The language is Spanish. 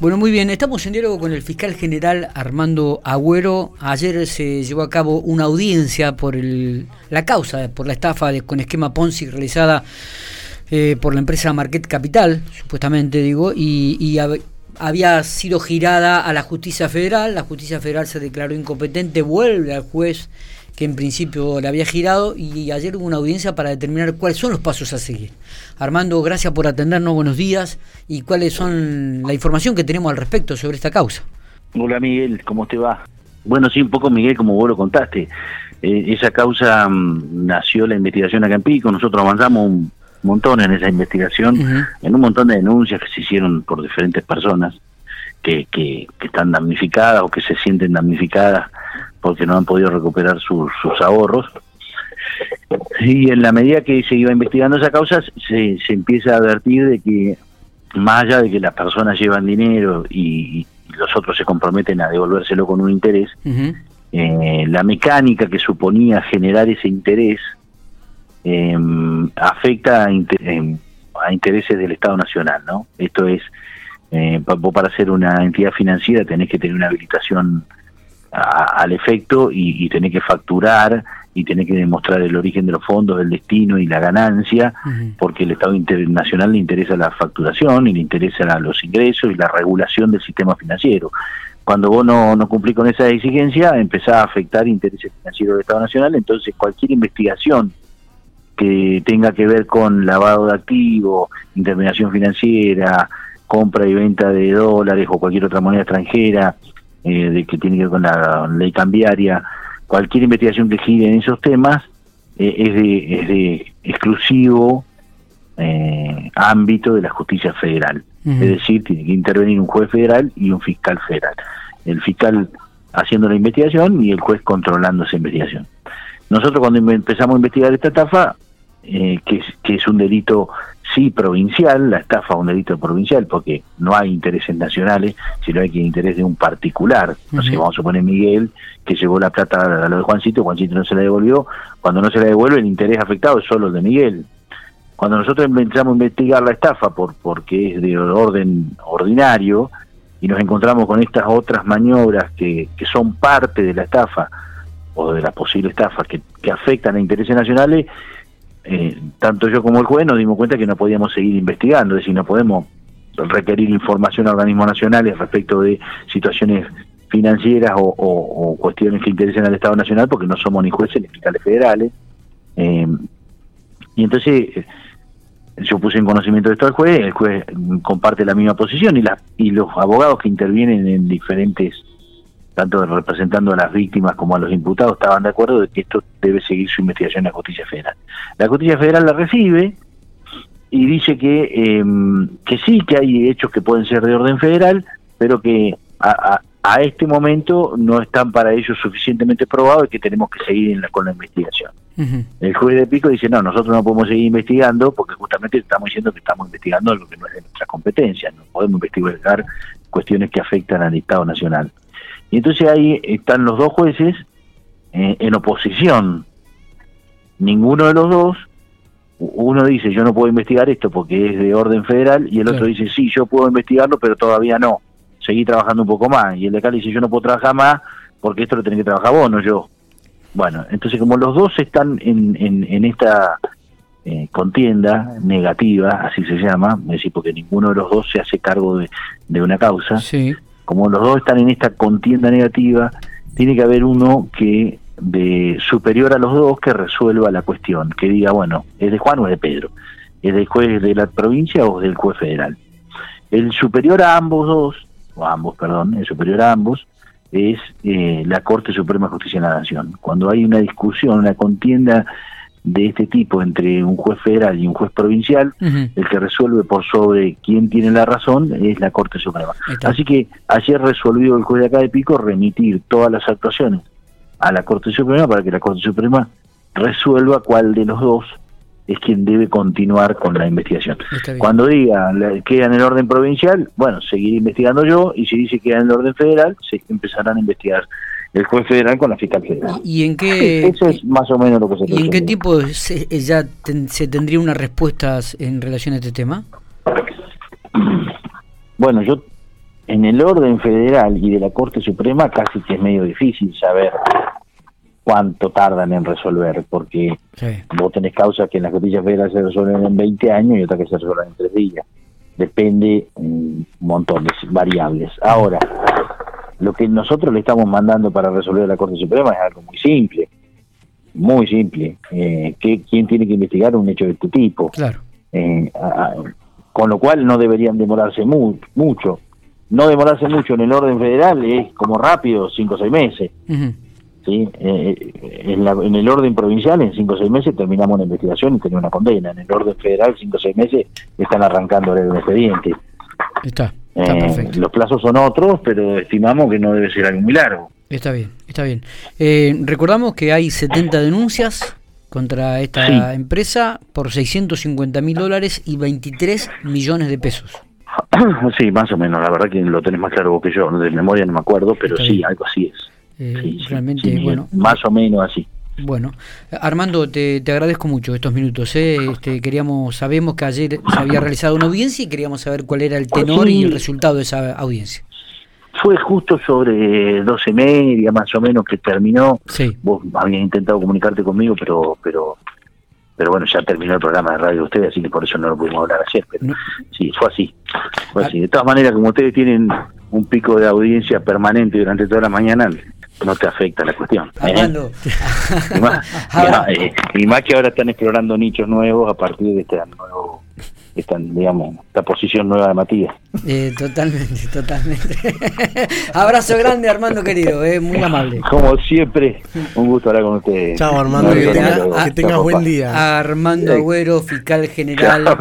Bueno, muy bien, estamos en diálogo con el fiscal general Armando Agüero. Ayer se llevó a cabo una audiencia por el, la causa, por la estafa de, con esquema Ponzi realizada eh, por la empresa Market Capital, supuestamente digo, y, y había sido girada a la justicia federal. La justicia federal se declaró incompetente, vuelve al juez que en principio le había girado y ayer hubo una audiencia para determinar cuáles son los pasos a seguir. Armando, gracias por atendernos, buenos días y cuáles son la información que tenemos al respecto sobre esta causa. Hola Miguel, ¿cómo te va? Bueno, sí, un poco Miguel, como vos lo contaste. Eh, esa causa mm, nació la investigación acá en Pico, nosotros avanzamos un montón en esa investigación, en un montón de denuncias que se hicieron por diferentes personas que, que, que están damnificadas o que se sienten damnificadas porque no han podido recuperar sus, ahorros. Y en la medida que se iba investigando esa causa, se, se empieza a advertir de que, más allá de que las personas llevan dinero y, los otros se comprometen a devolvérselo con un interés, eh, la mecánica que suponía generar ese interés em, afecta a, em, a, intereses del Estado Nacional, ¿no? Esto es, eh, para ser una entidad financiera tenés que tener una habilitación al efecto y, y que facturar y tener que demostrar el origen de los fondos, el destino y la ganancia, porque el Estado internacional le interesa la facturación y le interesa los ingresos y la regulación del sistema financiero. Cuando vos no, no cumplís con esa exigencia, empezás a afectar intereses financieros del Estado Nacional, entonces cualquier investigación que tenga que ver con lavado de activos, intermediación financiera, compra y venta de dólares o cualquier otra moneda extranjera, eh, de que tiene que ver con la ley cambiaria, cualquier investigación que gire en esos temas eh, es, de, es de exclusivo eh, ámbito de la justicia federal. Es decir, tiene que intervenir un juez federal y un fiscal federal. El fiscal haciendo la investigación y el juez controlando esa investigación. Nosotros cuando empezamos a investigar esta estafa, que, es, que es un delito sí provincial, la estafa es un delito provincial porque no hay intereses nacionales, sino hay que interés de un particular. No sé, vamos a suponer Miguel que llevó la plata a lo de Juancito, Juancito no se la devolvió, cuando no se la devuelve el interés afectado es solo el de Miguel. Cuando nosotros empezamos a investigar la estafa por porque es de orden ordinario y nos encontramos con estas otras maniobras que, que son parte de la estafa o de la posible estafa que, que afectan a intereses nacionales, eh, tanto yo como el juez nos dimos cuenta que no podíamos seguir investigando, es decir, no podemos requerir información a organismos nacionales respecto de situaciones financieras o, cuestiones que interesen al Estado Nacional porque no somos ni jueces ni fiscales federales. Eh, y entonces eh, yo puse en conocimiento de esto al juez, el juez comparte la misma posición y, la, y los abogados que intervienen en diferentes tanto representando a las víctimas como a los imputados, estaban de acuerdo de que esto debe seguir su investigación en la justicia federal. La justicia federal la recibe y dice que, em, que sí, que hay hechos que pueden ser de orden federal, pero que a, este momento no están para ellos suficientemente probados y que tenemos que seguir con la investigación. El juez de Pico dice, no, nosotros no podemos seguir investigando porque justamente estamos diciendo que estamos investigando algo que no es de nuestra competencia, no podemos investigar cuestiones que afectan al Estado Nacional. Y entonces ahí están los dos jueces eh, en oposición. Ninguno de los dos, uno dice yo no puedo investigar esto porque es de orden federal y el otro dice sí, yo puedo investigarlo pero todavía no, seguí trabajando un poco más. Y el de acá dice yo no puedo trabajar más porque esto lo tenés que trabajar vos, no yo. Bueno, entonces como los dos están en, en, esta eh, contienda negativa, así se llama, es decir, porque ninguno de los dos se hace cargo de, de una causa, sí como los dos están en esta contienda negativa, tiene que haber uno que de superior a los dos que resuelva la cuestión, que diga, bueno, ¿es de Juan o es de Pedro? ¿Es del juez de la provincia o del juez federal? El superior a ambos dos, o ambos, perdón, el superior a ambos, es eh, la Corte Suprema de Justicia de la Nación. Cuando hay una discusión, una contienda de este tipo entre un juez federal y un juez provincial, el que resuelve por sobre quién tiene la razón es la Corte Suprema. Así que ayer resolvió el juez de acá de Pico remitir todas las actuaciones a la Corte Suprema para que la Corte Suprema resuelva cuál de los dos es quien debe continuar con la investigación. Cuando diga queda en el orden provincial, bueno, seguiré investigando yo y si dice que queda en el orden federal, se empezarán a investigar el juez federal con la fiscal federal. ¿Y en qué? Eso es más o menos lo que se ¿Y en qué tiempo se, ya se tendría una respuesta en relación a este tema? Bueno, yo en el orden federal y de la Corte Suprema casi que es medio difícil saber cuánto tardan en resolver, porque vos tenés causas que en las costillas federales se resuelven en 20 años y otras que se resuelven en 3 días. Depende un montón de variables. Ahora, lo que nosotros le estamos mandando para resolver a la Corte Suprema es algo muy simple, muy simple. Eh, que, ¿Quién tiene que investigar un hecho de este tipo? Claro. Eh, con lo cual no deberían demorarse mucho. No demorarse mucho en el orden federal es como rápido, cinco o seis meses. ¿sí? Eh, en, en, el orden provincial, en cinco o seis meses terminamos la investigación y tenemos una condena. En el orden federal, cinco o seis meses están arrancando el expediente. Está, eh, Los plazos son otros, pero estimamos que no debe ser algo muy largo. Está bien, está bien. Eh, recordamos que hay 70 denuncias contra esta empresa por 650 mil dólares y 23 millones de pesos. Sí, más o menos, la verdad que lo tenés más claro vos que yo, de memoria no me acuerdo, pero sí, algo así es. Eh, realmente, bueno. Más o menos así. Bueno, Armando, te, agradezco mucho estos minutos. ¿eh? Este, queríamos, sabemos que ayer se había realizado una audiencia y queríamos saber cuál era el tenor y el resultado de esa audiencia. Fue justo sobre doce media, más o menos, que terminó. Sí. Vos habías intentado comunicarte conmigo, pero pero pero bueno, ya terminó el programa de radio de ustedes, así que por eso no lo pudimos hablar ayer. Pero sí, fue así. Fue ah. así. De todas maneras, como ustedes tienen un pico de audiencia permanente durante toda la mañana, no te afecta la cuestión. ¿eh? Eh, y, más, que ahora están explorando nichos nuevos a partir de este nuevo esta, digamos, esta posición nueva de Matías. Eh, totalmente, totalmente. Abrazo grande, Armando querido, eh, muy amable. Como siempre, un gusto hablar con ustedes. Chao, Armando, que, tengas buen día. Armando Agüero, fiscal general.